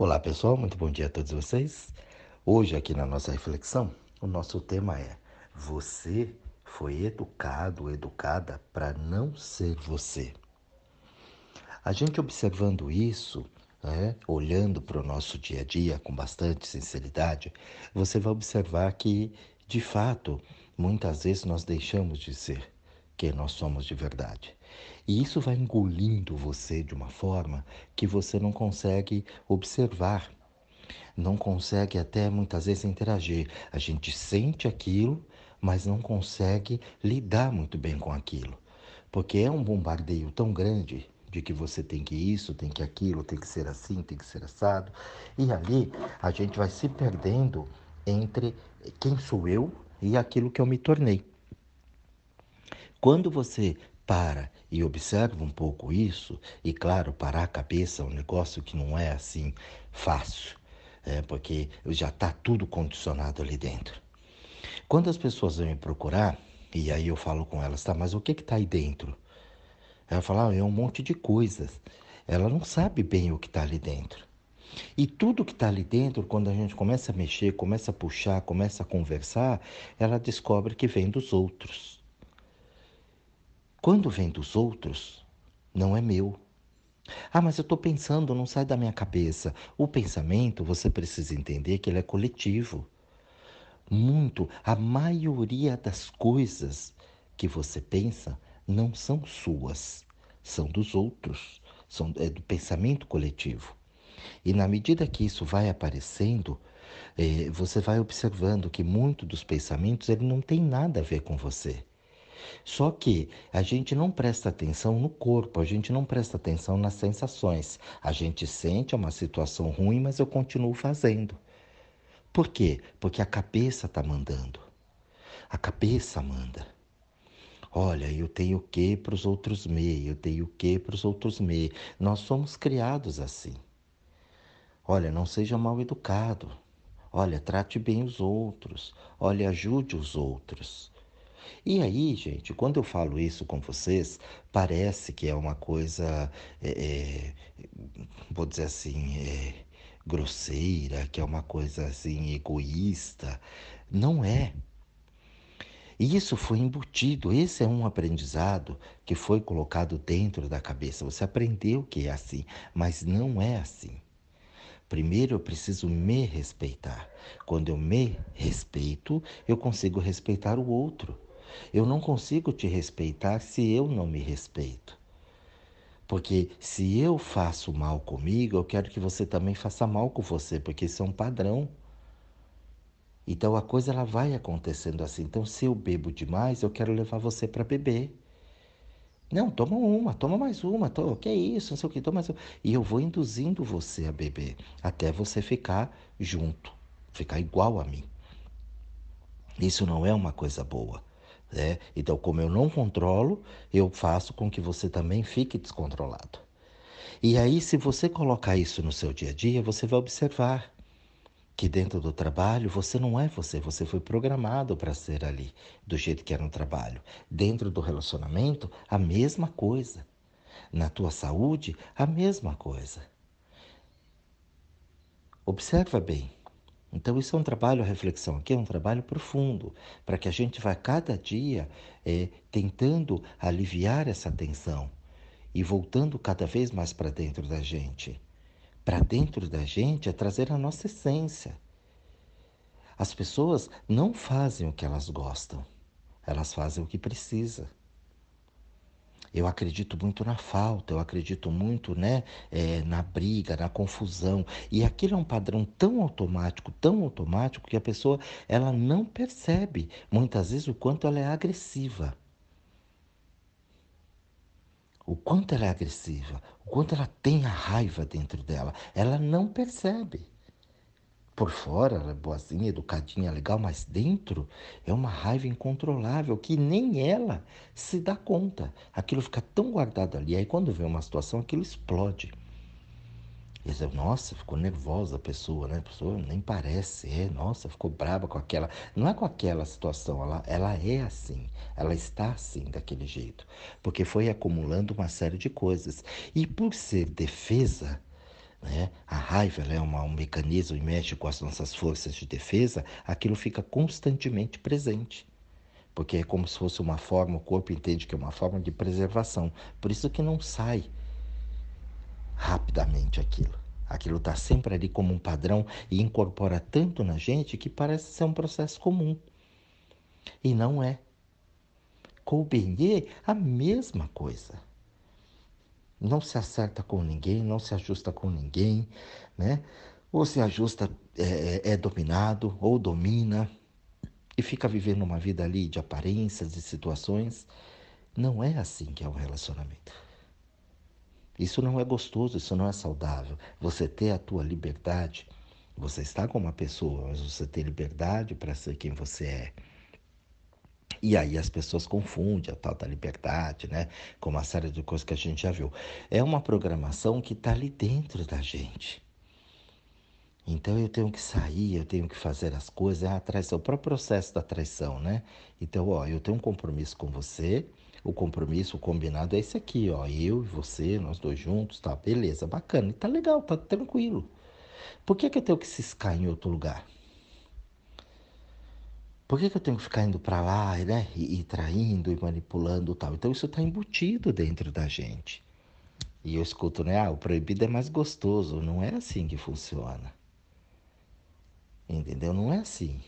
Olá pessoal, muito bom dia a todos vocês. Hoje, aqui na nossa reflexão, o nosso tema é: Você foi educado, educada para não ser você. A gente observando isso, né, olhando para o nosso dia a dia com bastante sinceridade, você vai observar que, de fato, muitas vezes nós deixamos de ser quem nós somos de verdade. E isso vai engolindo você de uma forma que você não consegue observar, não consegue até muitas vezes interagir. A gente sente aquilo, mas não consegue lidar muito bem com aquilo, porque é um bombardeio tão grande de que você tem que isso, tem que aquilo, tem que ser assim, tem que ser assado. E ali a gente vai se perdendo entre quem sou eu e aquilo que eu me tornei. Quando você para e observa um pouco isso, e claro, parar a cabeça é um negócio que não é assim fácil, é, porque já está tudo condicionado ali dentro. Quando as pessoas vêm me procurar, e aí eu falo com elas, tá, mas o que está aí dentro? Ela fala, ah, é um monte de coisas. Ela não sabe bem o que está ali dentro. E tudo que está ali dentro, quando a gente começa a mexer, começa a puxar, começa a conversar, ela descobre que vem dos outros. Quando vem dos outros, não é meu. Ah, mas eu estou pensando, não sai da minha cabeça. O pensamento, você precisa entender que ele é coletivo. Muito, a maioria das coisas que você pensa não são suas, são dos outros, são é do pensamento coletivo. E na medida que isso vai aparecendo, é, você vai observando que muito dos pensamentos ele não tem nada a ver com você. Só que a gente não presta atenção no corpo, a gente não presta atenção nas sensações. A gente sente uma situação ruim, mas eu continuo fazendo. Por quê? Porque a cabeça está mandando. A cabeça manda. Olha, eu tenho o que para os outros me, eu tenho o que para os outros me. Nós somos criados assim. Olha, não seja mal educado. Olha, trate bem os outros. Olha, ajude os outros. E aí, gente, quando eu falo isso com vocês, parece que é uma coisa, é, é, vou dizer assim, é, grosseira, que é uma coisa assim, egoísta. Não é. E isso foi embutido, esse é um aprendizado que foi colocado dentro da cabeça. Você aprendeu que é assim, mas não é assim. Primeiro eu preciso me respeitar. Quando eu me respeito, eu consigo respeitar o outro. Eu não consigo te respeitar se eu não me respeito. Porque se eu faço mal comigo, eu quero que você também faça mal com você, porque isso é um padrão. Então a coisa ela vai acontecendo assim. Então se eu bebo demais, eu quero levar você para beber. Não, toma uma, toma mais uma, toma, que é isso, não sei o que, toma mais uma. E eu vou induzindo você a beber, até você ficar junto, ficar igual a mim. Isso não é uma coisa boa. Né? Então, como eu não controlo, eu faço com que você também fique descontrolado. E aí, se você colocar isso no seu dia a dia, você vai observar que dentro do trabalho você não é você, você foi programado para ser ali, do jeito que é no trabalho. Dentro do relacionamento, a mesma coisa. Na tua saúde, a mesma coisa. Observa bem. Então, isso é um trabalho, a reflexão aqui é um trabalho profundo, para que a gente vá cada dia é, tentando aliviar essa tensão e voltando cada vez mais para dentro da gente. Para dentro da gente é trazer a nossa essência. As pessoas não fazem o que elas gostam, elas fazem o que precisa. Eu acredito muito na falta, eu acredito muito né, é, na briga, na confusão. E aquilo é um padrão tão automático, tão automático, que a pessoa ela não percebe muitas vezes o quanto ela é agressiva. O quanto ela é agressiva, o quanto ela tem a raiva dentro dela. Ela não percebe por fora ela é boazinha, educadinha, legal, mas dentro é uma raiva incontrolável que nem ela se dá conta. Aquilo fica tão guardado ali, aí quando vem uma situação, aquilo explode. E você, nossa, ficou nervosa a pessoa, né? A pessoa nem parece, é, nossa, ficou brava com aquela. Não é com aquela situação, ela, ela é assim, ela está assim, daquele jeito. Porque foi acumulando uma série de coisas. E por ser defesa, né? A raiva é uma, um mecanismo e mexe com as nossas forças de defesa, aquilo fica constantemente presente. Porque é como se fosse uma forma, o corpo entende que é uma forma de preservação. Por isso que não sai rapidamente aquilo. Aquilo está sempre ali como um padrão e incorpora tanto na gente que parece ser um processo comum. E não é. Com o Benê, a mesma coisa. Não se acerta com ninguém, não se ajusta com ninguém, né? Ou se ajusta, é, é, é dominado, ou domina, e fica vivendo uma vida ali de aparências e situações. Não é assim que é um relacionamento. Isso não é gostoso, isso não é saudável. Você ter a tua liberdade, você está com uma pessoa, mas você ter liberdade para ser quem você é. E aí as pessoas confundem a tal da liberdade, né? Com uma série de coisas que a gente já viu. É uma programação que está ali dentro da gente. Então eu tenho que sair, eu tenho que fazer as coisas, é a traição, o próprio processo da traição, né? Então, ó, eu tenho um compromisso com você, o compromisso, o combinado é esse aqui, ó, eu e você, nós dois juntos, tá, beleza, bacana, e tá legal, tá tranquilo. Por que, que eu tenho que ciscar em outro lugar? Por que, que eu tenho que ficar indo para lá, né? E, e, traindo e manipulando tal? Então isso está embutido dentro da gente. E eu escuto, né? Ah, o proibido é mais gostoso. Não é assim que funciona. Entendeu? Não é assim.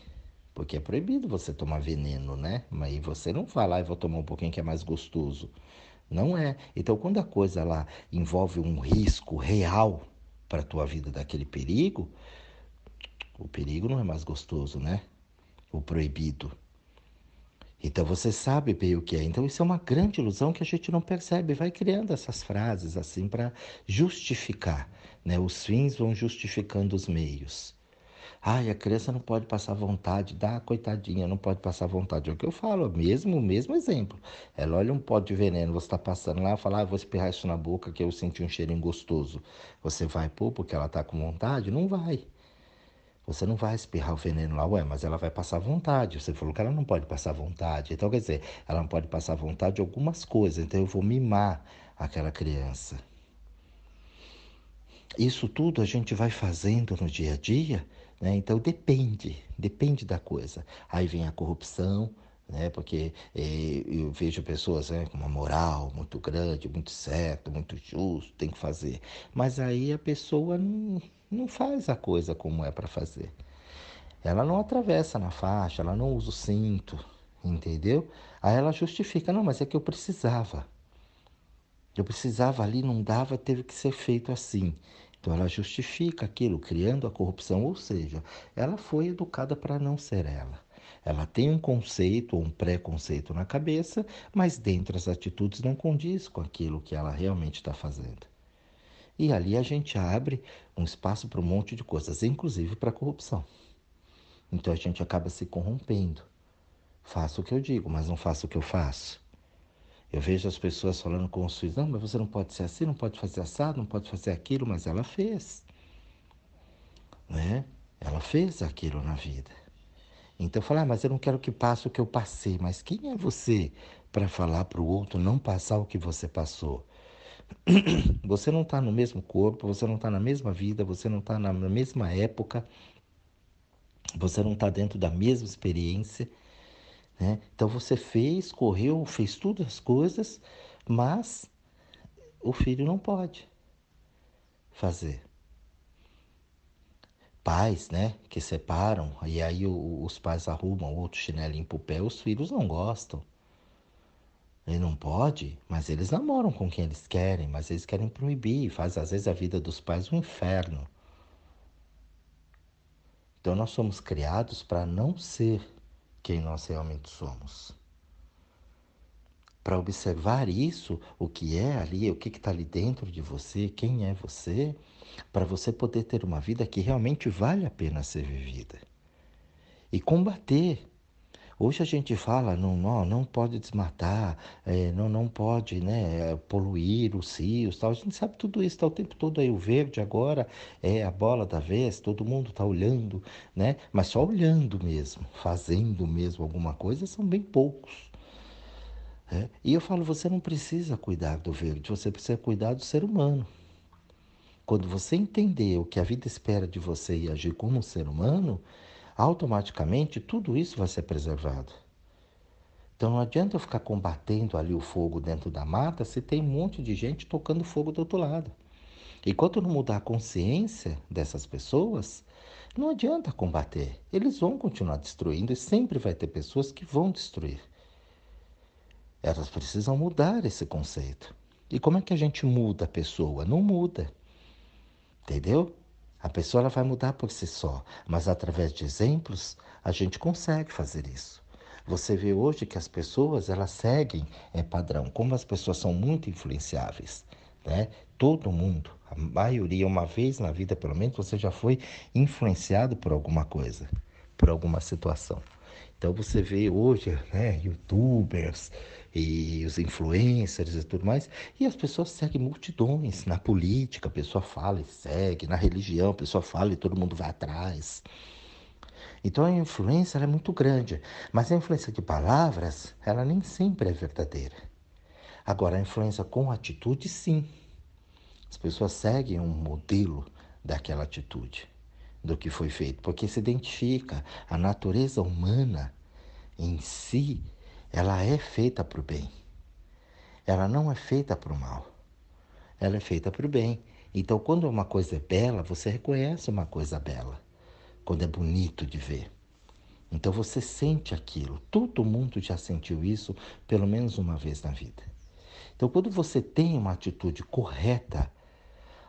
Porque é proibido você tomar veneno, né? Mas você não vai lá e vou tomar um pouquinho que é mais gostoso. Não é. Então, quando a coisa lá envolve um risco real para a tua vida daquele perigo, o perigo não é mais gostoso, né? O proibido. Então você sabe bem o que é. Então isso é uma grande ilusão que a gente não percebe. Vai criando essas frases assim para justificar. Né? Os fins vão justificando os meios. Ai, a criança não pode passar vontade, dá coitadinha, não pode passar vontade. É o que eu falo, mesmo, mesmo exemplo. Ela olha um pote de veneno, você está passando lá, fala, ah, vou espirrar isso na boca que eu senti um cheirinho gostoso. Você vai pôr porque ela está com vontade? Não vai. Você não vai espirrar o veneno lá, ué, mas ela vai passar vontade. Você falou que ela não pode passar vontade. Então, quer dizer, ela não pode passar vontade de algumas coisas. Então, eu vou mimar aquela criança. Isso tudo a gente vai fazendo no dia a dia, né? Então, depende, depende da coisa. Aí vem a corrupção, né? Porque eh, eu vejo pessoas né, com uma moral muito grande, muito certo, muito justo, tem que fazer. Mas aí a pessoa não não faz a coisa como é para fazer. Ela não atravessa na faixa, ela não usa o cinto, entendeu? Aí ela justifica, não, mas é que eu precisava. Eu precisava ali, não dava, teve que ser feito assim. Então ela justifica aquilo, criando a corrupção, ou seja, ela foi educada para não ser ela. Ela tem um conceito ou um preconceito na cabeça, mas dentro as atitudes não condiz com aquilo que ela realmente está fazendo. E ali a gente abre um espaço para um monte de coisas, inclusive para corrupção. Então a gente acaba se corrompendo. Faço o que eu digo, mas não faço o que eu faço. Eu vejo as pessoas falando com os filhos, não, mas você não pode ser assim, não pode fazer assado, não pode fazer aquilo, mas ela fez. Né? Ela fez aquilo na vida. Então falo, ah, mas eu não quero que passe o que eu passei. Mas quem é você para falar para o outro não passar o que você passou? Você não está no mesmo corpo, você não está na mesma vida, você não está na mesma época, você não está dentro da mesma experiência. Né? Então você fez, correu, fez todas as coisas, mas o filho não pode fazer. Pais, né, que separam, e aí os pais arrumam outro chinelinho pro pé, os filhos não gostam. Ele não pode, mas eles namoram com quem eles querem, mas eles querem proibir, faz às vezes a vida dos pais um inferno. Então nós somos criados para não ser quem nós realmente somos. Para observar isso, o que é ali, o que está ali dentro de você, quem é você, para você poder ter uma vida que realmente vale a pena ser vivida. E combater Hoje a gente fala, não, não, não pode desmatar, é, não, não pode né, poluir os rios, tal. a gente sabe tudo isso, está o tempo todo aí, o verde agora é a bola da vez, todo mundo está olhando, né? mas só olhando mesmo, fazendo mesmo alguma coisa, são bem poucos. É? E eu falo, você não precisa cuidar do verde, você precisa cuidar do ser humano. Quando você entender o que a vida espera de você e agir como um ser humano, automaticamente tudo isso vai ser preservado. Então não adianta eu ficar combatendo ali o fogo dentro da mata se tem um monte de gente tocando fogo do outro lado. Enquanto não mudar a consciência dessas pessoas, não adianta combater. Eles vão continuar destruindo e sempre vai ter pessoas que vão destruir. Elas precisam mudar esse conceito. E como é que a gente muda a pessoa? Não muda. Entendeu? A pessoa ela vai mudar por si só, mas através de exemplos a gente consegue fazer isso. Você vê hoje que as pessoas elas seguem é padrão, como as pessoas são muito influenciáveis, né? Todo mundo, a maioria uma vez na vida pelo menos você já foi influenciado por alguma coisa, por alguma situação. Então você vê hoje, né, youtubers e os influencers e tudo mais, e as pessoas seguem multidões na política, a pessoa fala e segue, na religião, a pessoa fala e todo mundo vai atrás. Então a influência é muito grande, mas a influência de palavras, ela nem sempre é verdadeira. Agora, a influência com atitude, sim. As pessoas seguem um modelo daquela atitude do que foi feito, porque se identifica a natureza humana em si, ela é feita para o bem. Ela não é feita para o mal. Ela é feita para o bem. Então, quando uma coisa é bela, você reconhece uma coisa bela. Quando é bonito de ver. Então você sente aquilo. Todo mundo já sentiu isso pelo menos uma vez na vida. Então, quando você tem uma atitude correta,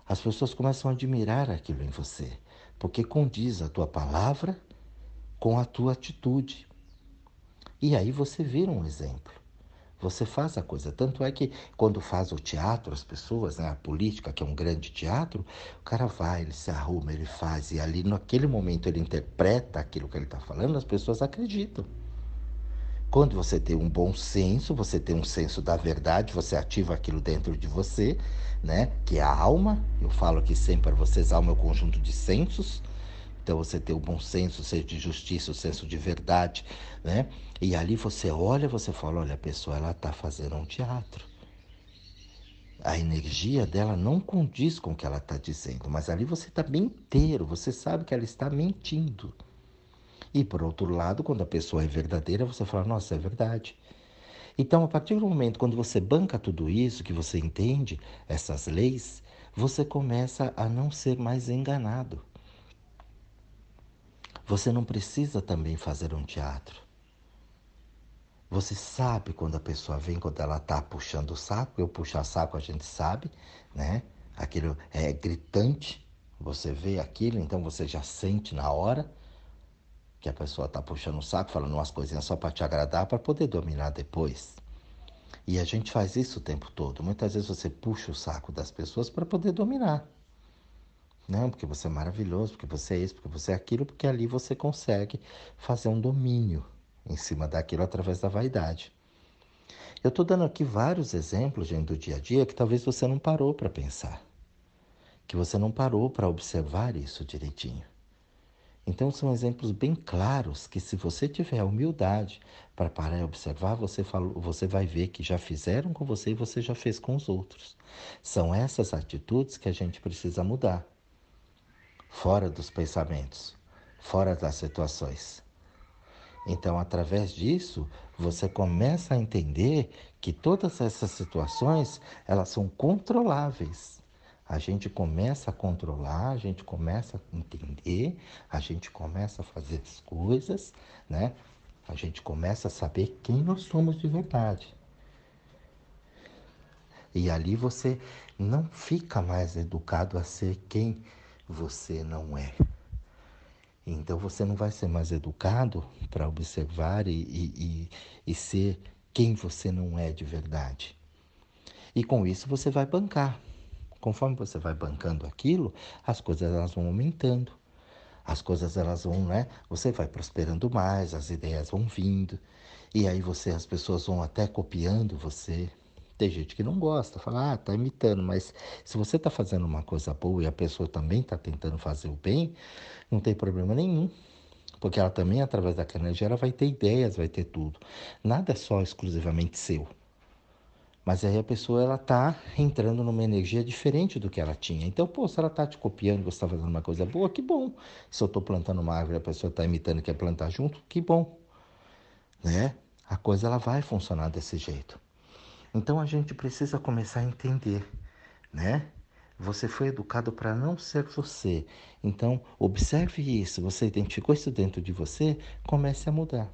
as pessoas começam a admirar aquilo em você porque condiz a tua palavra com a tua atitude. E aí você vira um exemplo. Você faz a coisa. Tanto é que quando faz o teatro, as pessoas, né, a política, que é um grande teatro, o cara vai, ele se arruma, ele faz, e ali naquele momento ele interpreta aquilo que ele está falando, as pessoas acreditam. Quando você tem um bom senso, você tem um senso da verdade, você ativa aquilo dentro de você, né? Que é a alma. Eu falo aqui sempre para vocês, alma é o conjunto de sensos. Então você tem o bom senso, o senso de justiça, o senso de verdade, né? E ali você olha, você fala, olha, a pessoa ela está fazendo um teatro. A energia dela não condiz com o que ela está dizendo, mas ali você está bem inteiro, você sabe que ela está mentindo. E por outro lado, quando a pessoa é verdadeira, você fala, nossa, é verdade. Então, a partir do momento quando você banca tudo isso, que você entende essas leis, você começa a não ser mais enganado. Você não precisa também fazer um teatro. Você sabe quando a pessoa vem, quando ela está puxando o saco. Eu puxar saco, a gente sabe, né? Aquilo é gritante. Você vê aquilo, então você já sente na hora que a pessoa está puxando o saco, falando umas coisinhas só para te agradar, para poder dominar depois. E a gente faz isso o tempo todo. Muitas vezes você puxa o saco das pessoas para poder dominar. Não, porque você é maravilhoso, porque você é isso, porque você é aquilo, porque ali você consegue fazer um domínio em cima daquilo através da vaidade. Eu estou dando aqui vários exemplos, gente, do dia a dia que talvez você não parou para pensar, que você não parou para observar isso direitinho. Então, são exemplos bem claros que, se você tiver a humildade para parar e observar, você, falou, você vai ver que já fizeram com você e você já fez com os outros. São essas atitudes que a gente precisa mudar. Fora dos pensamentos, fora das situações. Então, através disso, você começa a entender que todas essas situações, elas são controláveis a gente começa a controlar, a gente começa a entender, a gente começa a fazer as coisas, né? A gente começa a saber quem nós somos de verdade. E ali você não fica mais educado a ser quem você não é. Então você não vai ser mais educado para observar e, e, e, e ser quem você não é de verdade. E com isso você vai bancar. Conforme você vai bancando aquilo, as coisas elas vão aumentando. As coisas elas vão, né? Você vai prosperando mais, as ideias vão vindo. E aí você, as pessoas vão até copiando você. Tem gente que não gosta, fala, ah, tá imitando, mas se você tá fazendo uma coisa boa e a pessoa também tá tentando fazer o bem, não tem problema nenhum. Porque ela também, através daquela energia, ela vai ter ideias, vai ter tudo. Nada é só exclusivamente seu. Mas aí a pessoa ela tá entrando numa energia diferente do que ela tinha. Então, pô, se ela tá te copiando, você está fazendo uma coisa boa, que bom. Se eu estou plantando uma árvore, a pessoa está imitando e quer plantar junto, que bom, né? A coisa ela vai funcionar desse jeito. Então a gente precisa começar a entender, né? Você foi educado para não ser você. Então, observe isso. Você identificou isso dentro de você, comece a mudar.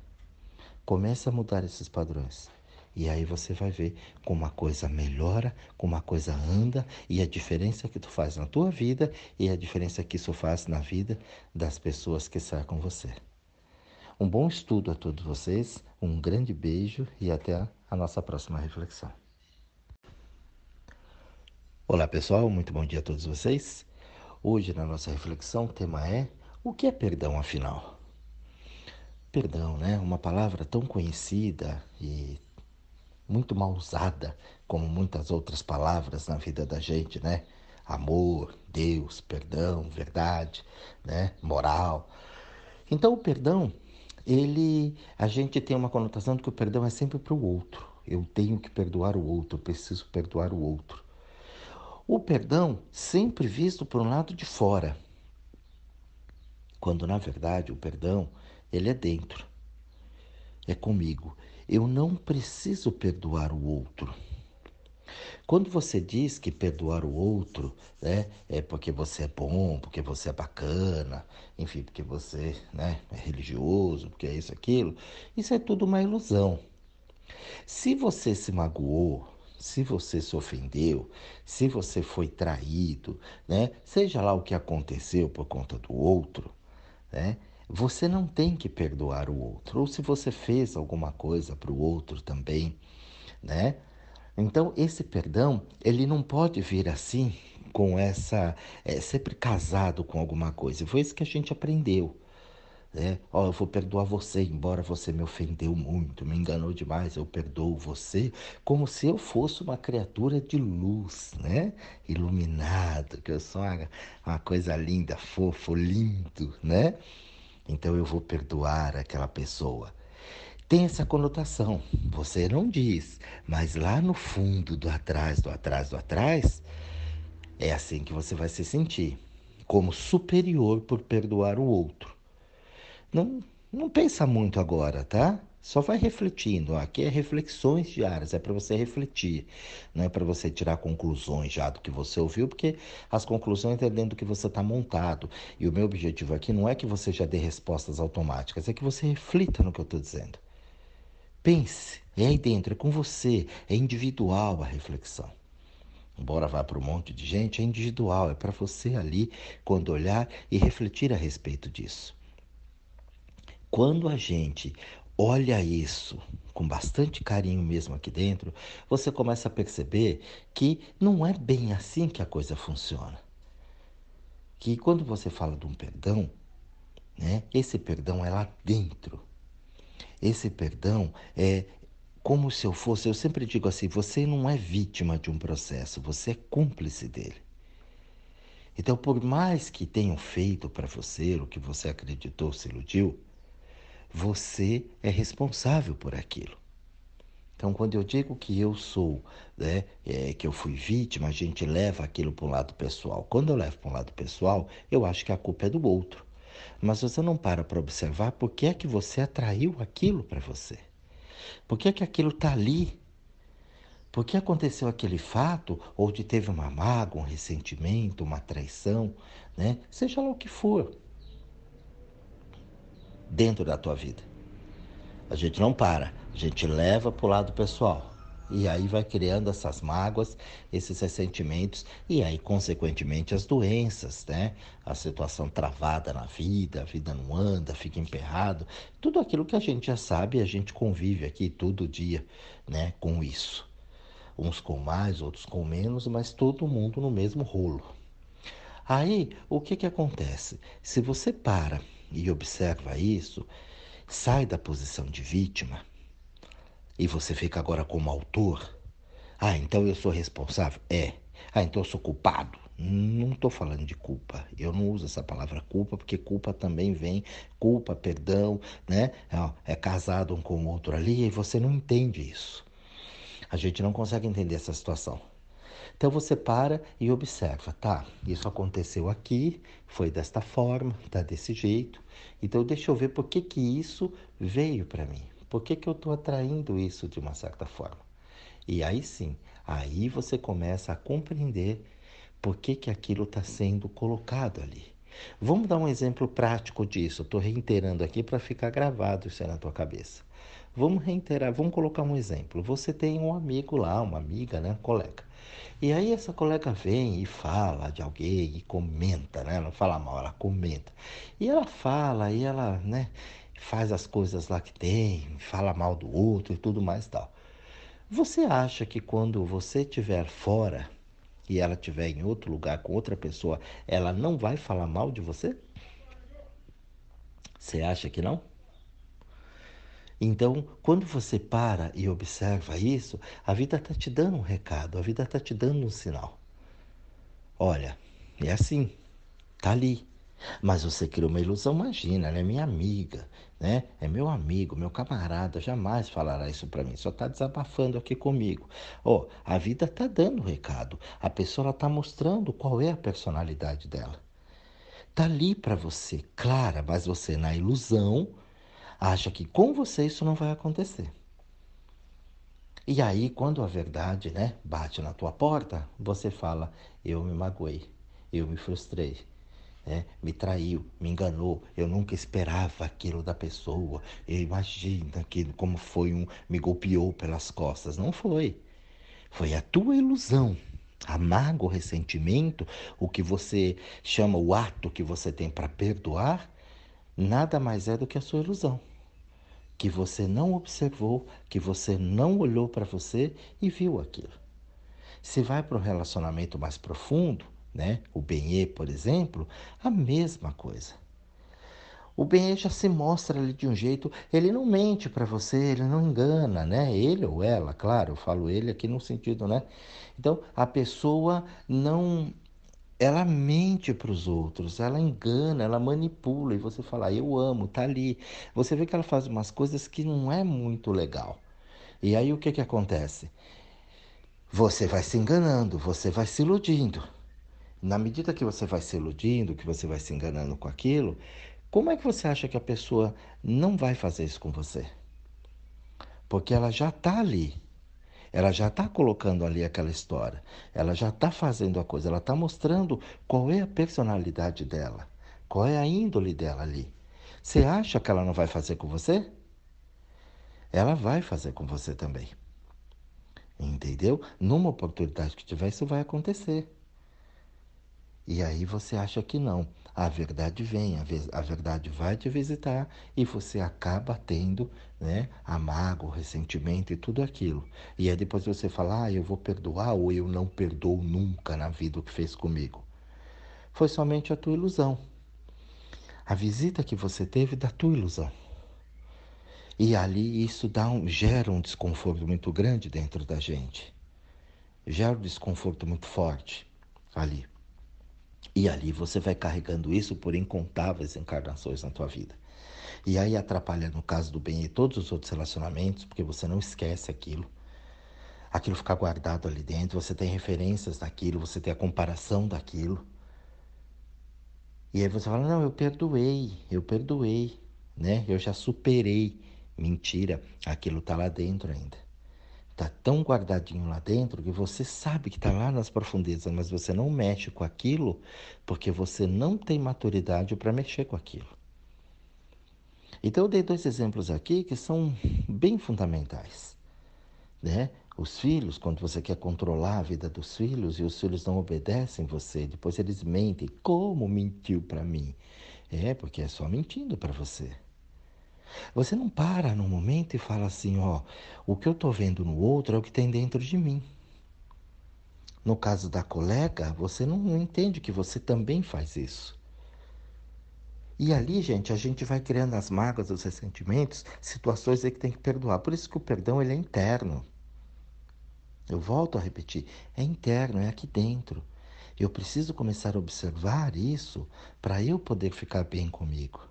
Comece a mudar esses padrões. E aí você vai ver como a coisa melhora, como a coisa anda e a diferença que tu faz na tua vida e a diferença que isso faz na vida das pessoas que cercam você. Um bom estudo a todos vocês, um grande beijo e até a nossa próxima reflexão. Olá pessoal, muito bom dia a todos vocês. Hoje na nossa reflexão o tema é o que é perdão afinal? Perdão, né? Uma palavra tão conhecida e muito mal usada, como muitas outras palavras na vida da gente, né? Amor, Deus, perdão, verdade, né? Moral. Então o perdão, ele, a gente tem uma conotação de que o perdão é sempre para o outro. Eu tenho que perdoar o outro, eu preciso perdoar o outro. O perdão sempre visto por um lado de fora, quando na verdade o perdão ele é dentro, é comigo. Eu não preciso perdoar o outro. Quando você diz que perdoar o outro né, é porque você é bom, porque você é bacana, enfim, porque você né, é religioso, porque é isso, aquilo, isso é tudo uma ilusão. Se você se magoou, se você se ofendeu, se você foi traído, né, seja lá o que aconteceu por conta do outro, né, você não tem que perdoar o outro. Ou se você fez alguma coisa para o outro também, né? Então, esse perdão, ele não pode vir assim, com essa. É, sempre casado com alguma coisa. Foi isso que a gente aprendeu. Né? Ó, eu vou perdoar você, embora você me ofendeu muito, me enganou demais, eu perdoo você, como se eu fosse uma criatura de luz, né? Iluminado, que eu sou uma, uma coisa linda, fofo, lindo, né? então eu vou perdoar aquela pessoa. Tem essa conotação, você não diz, mas lá no fundo do atrás, do atrás, do atrás, é assim que você vai se sentir, como superior por perdoar o outro. Não, não pensa muito agora, tá? Só vai refletindo. Aqui é reflexões diárias, é para você refletir, não é para você tirar conclusões já do que você ouviu, porque as conclusões é dentro do que você está montado. E o meu objetivo aqui não é que você já dê respostas automáticas, é que você reflita no que eu estou dizendo. Pense, é aí dentro, é com você, é individual a reflexão. Embora vá para um monte de gente, é individual, é para você ali, quando olhar e refletir a respeito disso. Quando a gente olha isso com bastante carinho mesmo aqui dentro, você começa a perceber que não é bem assim que a coisa funciona. Que quando você fala de um perdão, né, esse perdão é lá dentro. Esse perdão é como se eu fosse, eu sempre digo assim, você não é vítima de um processo, você é cúmplice dele. Então, por mais que tenham feito para você o que você acreditou, se iludiu, você é responsável por aquilo. Então, quando eu digo que eu sou, né, é, que eu fui vítima, a gente leva aquilo para um lado pessoal. Quando eu levo para um lado pessoal, eu acho que a culpa é do outro. Mas você não para para observar por que é que você atraiu aquilo para você. Por que é que aquilo está ali? Por que aconteceu aquele fato onde teve uma mágoa, um ressentimento, uma traição, né? Seja lá o que for dentro da tua vida. A gente não para, a gente leva para o lado pessoal. E aí vai criando essas mágoas, esses ressentimentos e aí, consequentemente, as doenças, né? A situação travada na vida, a vida não anda, fica emperrado. Tudo aquilo que a gente já sabe, a gente convive aqui todo dia, né? Com isso. Uns com mais, outros com menos, mas todo mundo no mesmo rolo. Aí, o que que acontece? Se você para e observa isso, sai da posição de vítima e você fica agora como autor. Ah, então eu sou responsável? É. Ah, então eu sou culpado? Não estou falando de culpa. Eu não uso essa palavra culpa, porque culpa também vem, culpa, perdão, né? É casado um com o outro ali e você não entende isso. A gente não consegue entender essa situação. Então você para e observa, tá? Isso aconteceu aqui, foi desta forma, tá desse jeito. Então deixa eu ver por que que isso veio para mim. Por que que eu estou atraindo isso de uma certa forma? E aí sim, aí você começa a compreender por que que aquilo está sendo colocado ali. Vamos dar um exemplo prático disso. Estou reiterando aqui para ficar gravado isso aí na tua cabeça. Vamos reiterar, vamos colocar um exemplo. Você tem um amigo lá, uma amiga, né, colega. E aí essa colega vem e fala de alguém e comenta, né? Não fala mal, ela comenta. E ela fala e ela, né, faz as coisas lá que tem, fala mal do outro e tudo mais tal. Você acha que quando você estiver fora e ela estiver em outro lugar com outra pessoa, ela não vai falar mal de você? Você acha que não? Então, quando você para e observa isso, a vida está te dando um recado, a vida está te dando um sinal. Olha, é assim, tá ali. Mas você criou uma ilusão, imagina, ela é minha amiga, né? É meu amigo, meu camarada, jamais falará isso para mim, só está desabafando aqui comigo. Ó, oh, a vida está dando recado, a pessoa está mostrando qual é a personalidade dela. Tá ali para você, clara, mas você na ilusão acha que com você isso não vai acontecer. E aí, quando a verdade né, bate na tua porta, você fala: Eu me magoei, eu me frustrei, né, me traiu, me enganou, eu nunca esperava aquilo da pessoa. Imagina que como foi um. me golpeou pelas costas. Não foi. Foi a tua ilusão. A mágoa, o ressentimento, o que você chama o ato que você tem para perdoar, nada mais é do que a sua ilusão que você não observou, que você não olhou para você e viu aquilo. Se vai para um relacionamento mais profundo, né? O Benê, por exemplo, a mesma coisa. O Benê já se mostra ali de um jeito, ele não mente para você, ele não engana, né? Ele ou ela, claro, eu falo ele aqui no sentido, né? Então, a pessoa não ela mente para os outros, ela engana, ela manipula e você fala, eu amo, tá ali. Você vê que ela faz umas coisas que não é muito legal. E aí o que que acontece? Você vai se enganando, você vai se iludindo. Na medida que você vai se iludindo, que você vai se enganando com aquilo, como é que você acha que a pessoa não vai fazer isso com você? Porque ela já está ali. Ela já está colocando ali aquela história. Ela já está fazendo a coisa. Ela está mostrando qual é a personalidade dela. Qual é a índole dela ali. Você acha que ela não vai fazer com você? Ela vai fazer com você também. Entendeu? Numa oportunidade que tiver, isso vai acontecer. E aí você acha que não a verdade vem, a, verdade vai te visitar e você acaba tendo né, a mágoa, o ressentimento e tudo aquilo. E aí depois você fala, ah, eu vou perdoar ou eu não perdoo nunca na vida o que fez comigo. Foi somente a tua ilusão. A visita que você teve da tua ilusão. E ali isso dá um, gera um desconforto muito grande dentro da gente. Gera um desconforto muito forte ali. E ali você vai carregando isso por incontáveis encarnações na tua vida. E aí atrapalha, no caso do bem, e todos os outros relacionamentos, porque você não esquece aquilo. Aquilo fica guardado ali dentro, você tem referências daquilo, você tem a comparação daquilo. E aí você fala: "Não, eu perdoei, eu perdoei, né? Eu já superei". Mentira, aquilo está lá dentro ainda. Está tão guardadinho lá dentro que você sabe que está lá nas profundezas, mas você não mexe com aquilo porque você não tem maturidade para mexer com aquilo. Então eu dei dois exemplos aqui que são bem fundamentais. Né? Os filhos, quando você quer controlar a vida dos filhos e os filhos não obedecem você, depois eles mentem. Como mentiu para mim? É, porque é só mentindo para você. Você não para no momento e fala assim, ó, o que eu estou vendo no outro é o que tem dentro de mim. No caso da colega, você não entende que você também faz isso. E ali, gente, a gente vai criando as mágoas, os ressentimentos, situações aí que tem que perdoar. Por isso que o perdão ele é interno. Eu volto a repetir, é interno, é aqui dentro. Eu preciso começar a observar isso para eu poder ficar bem comigo.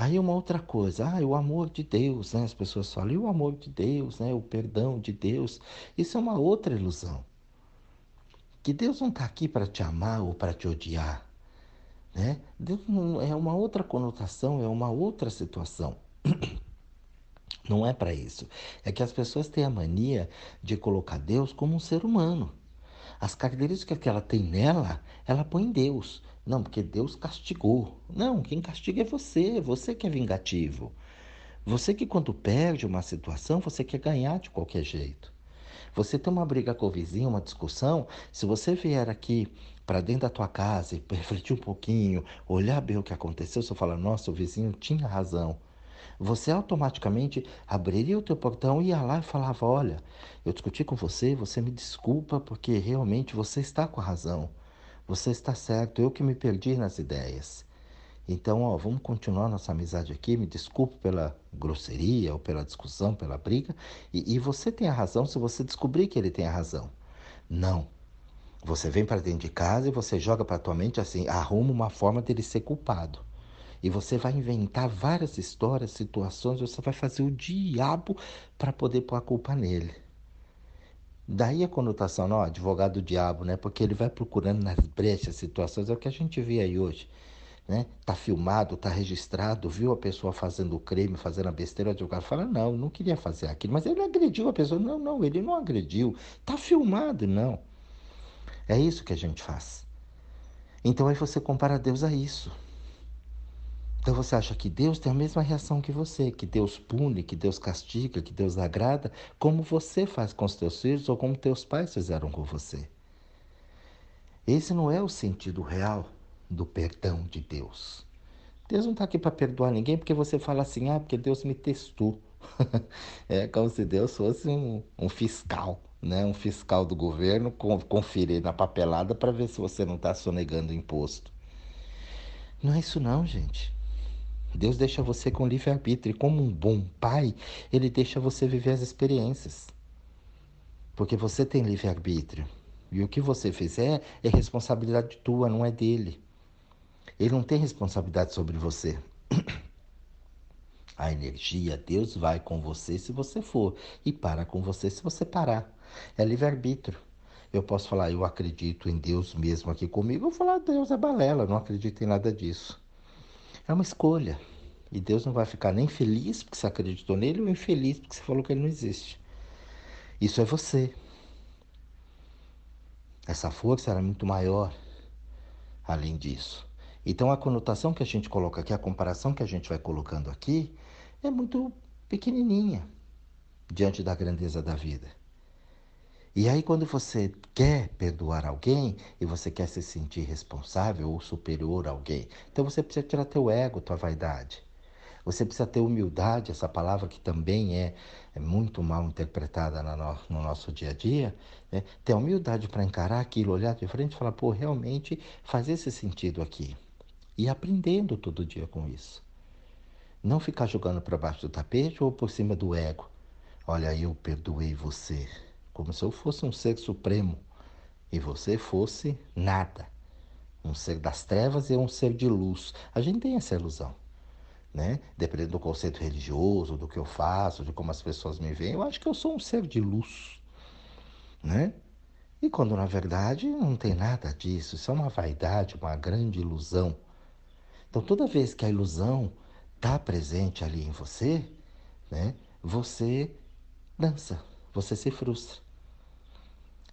Aí uma outra coisa, ah, o amor de Deus, né? As pessoas falam, e o amor de Deus, né? O perdão de Deus. Isso é uma outra ilusão. Que Deus não está aqui para te amar ou para te odiar. Né? Deus não, é uma outra conotação, é uma outra situação. Não é para isso. É que as pessoas têm a mania de colocar Deus como um ser humano. As características que ela tem nela, ela põe em Deus. Não, porque Deus castigou. Não, quem castiga é você, você que é vingativo. Você que quando perde uma situação, você quer ganhar de qualquer jeito. Você tem uma briga com o vizinho, uma discussão, se você vier aqui para dentro da tua casa e refletir um pouquinho, olhar bem o que aconteceu, você fala, nossa, o vizinho tinha razão. Você automaticamente abriria o teu portão, ia lá e falava, olha, eu discuti com você, você me desculpa porque realmente você está com a razão. Você está certo, eu que me perdi nas ideias. Então, ó, vamos continuar nossa amizade aqui. Me desculpe pela grosseria ou pela discussão, pela briga. E, e você tem a razão se você descobrir que ele tem a razão. Não. Você vem para dentro de casa e você joga para tua mente assim, arruma uma forma dele ser culpado. E você vai inventar várias histórias, situações, você vai fazer o diabo para poder pôr a culpa nele. Daí a conotação, não, advogado do diabo, né? Porque ele vai procurando nas brechas, situações, é o que a gente vê aí hoje. Né? Tá filmado, tá registrado, viu a pessoa fazendo o crime, fazendo a besteira, o advogado fala, não, não queria fazer aquilo, mas ele agrediu a pessoa. Não, não, ele não agrediu. Tá filmado, não. É isso que a gente faz. Então aí você compara Deus a isso. Então você acha que Deus tem a mesma reação que você, que Deus pune, que Deus castiga, que Deus agrada, como você faz com os teus filhos ou como teus pais fizeram com você. Esse não é o sentido real do perdão de Deus. Deus não está aqui para perdoar ninguém porque você fala assim, ah, porque Deus me testou. é como se Deus fosse um, um fiscal né, um fiscal do governo conferir na papelada para ver se você não está sonegando imposto. Não é isso não, gente. Deus deixa você com livre-arbítrio. E como um bom pai, ele deixa você viver as experiências. Porque você tem livre-arbítrio. E o que você fizer é responsabilidade tua, não é dele. Ele não tem responsabilidade sobre você. A energia, Deus vai com você se você for e para com você se você parar. É livre-arbítrio. Eu posso falar, eu acredito em Deus mesmo aqui comigo. Eu vou falar, Deus é balela, não acredito em nada disso. É uma escolha. E Deus não vai ficar nem feliz porque você acreditou nele ou infeliz porque você falou que ele não existe. Isso é você. Essa força era muito maior além disso. Então a conotação que a gente coloca aqui, a comparação que a gente vai colocando aqui, é muito pequenininha diante da grandeza da vida. E aí, quando você quer perdoar alguém e você quer se sentir responsável ou superior a alguém, então você precisa tirar teu ego, tua vaidade. Você precisa ter humildade, essa palavra que também é, é muito mal interpretada no, no nosso dia a dia. Né? Ter humildade para encarar aquilo, olhar de frente e falar, pô, realmente faz esse sentido aqui. E aprendendo todo dia com isso. Não ficar jogando para baixo do tapete ou por cima do ego. Olha, eu perdoei você como se eu fosse um ser supremo e você fosse nada. Um ser das trevas e um ser de luz. A gente tem essa ilusão. Né? Dependendo do conceito religioso, do que eu faço, de como as pessoas me veem, eu acho que eu sou um ser de luz. Né? E quando na verdade não tem nada disso, isso é uma vaidade, uma grande ilusão. Então toda vez que a ilusão está presente ali em você, né, você dança, você se frustra.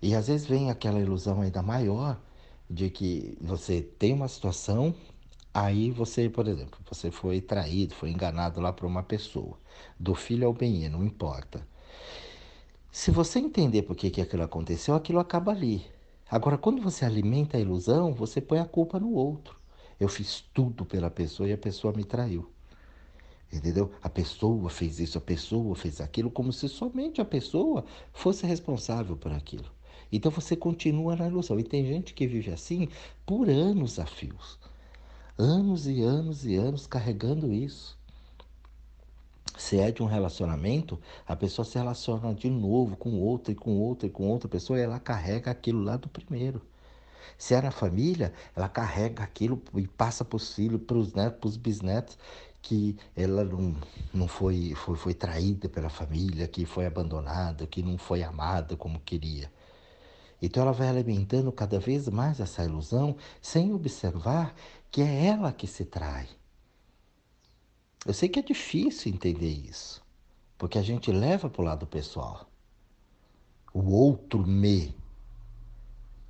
E às vezes vem aquela ilusão ainda maior de que você tem uma situação, aí você, por exemplo, você foi traído, foi enganado lá por uma pessoa, do filho ao bem, não importa. Se você entender por que, que aquilo aconteceu, aquilo acaba ali. Agora, quando você alimenta a ilusão, você põe a culpa no outro. Eu fiz tudo pela pessoa e a pessoa me traiu. Entendeu? A pessoa fez isso, a pessoa fez aquilo, como se somente a pessoa fosse responsável por aquilo. Então você continua na ilusão. E tem gente que vive assim por anos a fios. Anos e anos e anos carregando isso. Se é de um relacionamento, a pessoa se relaciona de novo com outra e com outra e com outra pessoa e ela carrega aquilo lá do primeiro. Se é na família, ela carrega aquilo e passa para os filhos, para os netos, para os bisnetos, que ela não, não foi, foi, foi traída pela família, que foi abandonada, que não foi amada como queria. Então ela vai alimentando cada vez mais essa ilusão sem observar que é ela que se trai. Eu sei que é difícil entender isso, porque a gente leva para o lado pessoal. O outro me.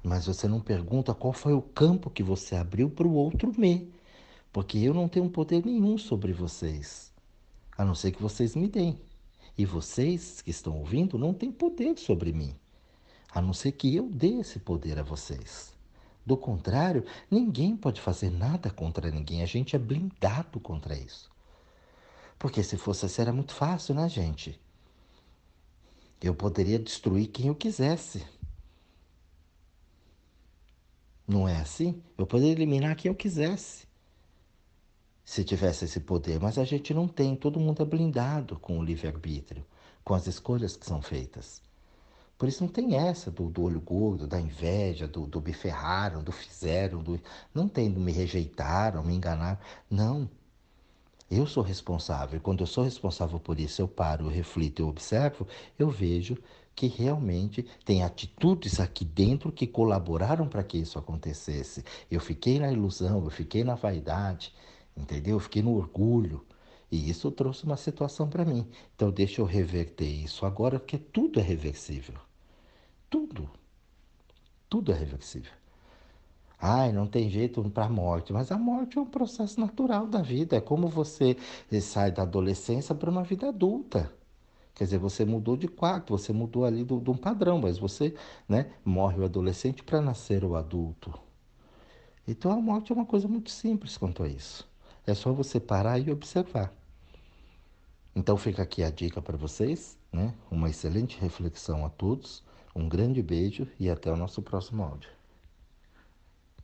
Mas você não pergunta qual foi o campo que você abriu para o outro me. Porque eu não tenho poder nenhum sobre vocês, a não ser que vocês me deem. E vocês que estão ouvindo não têm poder sobre mim, a não ser que eu dê esse poder a vocês. Do contrário, ninguém pode fazer nada contra ninguém, a gente é blindado contra isso. Porque se fosse assim era muito fácil, né, gente? Eu poderia destruir quem eu quisesse. Não é assim? Eu poderia eliminar quem eu quisesse se tivesse esse poder, mas a gente não tem. Todo mundo é blindado com o livre-arbítrio, com as escolhas que são feitas. Por isso não tem essa do, do olho gordo, da inveja, do, do me ferraram, do fizeram, do... não tem do me rejeitaram, me enganaram. Não. Eu sou responsável. Quando eu sou responsável por isso, eu paro, eu reflito, eu observo, eu vejo que realmente tem atitudes aqui dentro que colaboraram para que isso acontecesse. Eu fiquei na ilusão, eu fiquei na vaidade, entendeu? Eu fiquei no orgulho. E isso trouxe uma situação para mim. Então deixa eu reverter isso agora, porque tudo é reversível. Tudo. Tudo é reversível. Ai, não tem jeito para a morte, mas a morte é um processo natural da vida. É como você sai da adolescência para uma vida adulta. Quer dizer, você mudou de quarto, você mudou ali de um padrão, mas você né, morre o adolescente para nascer o adulto. Então a morte é uma coisa muito simples quanto a isso. É só você parar e observar. Então fica aqui a dica para vocês, né? Uma excelente reflexão a todos, um grande beijo e até o nosso próximo áudio.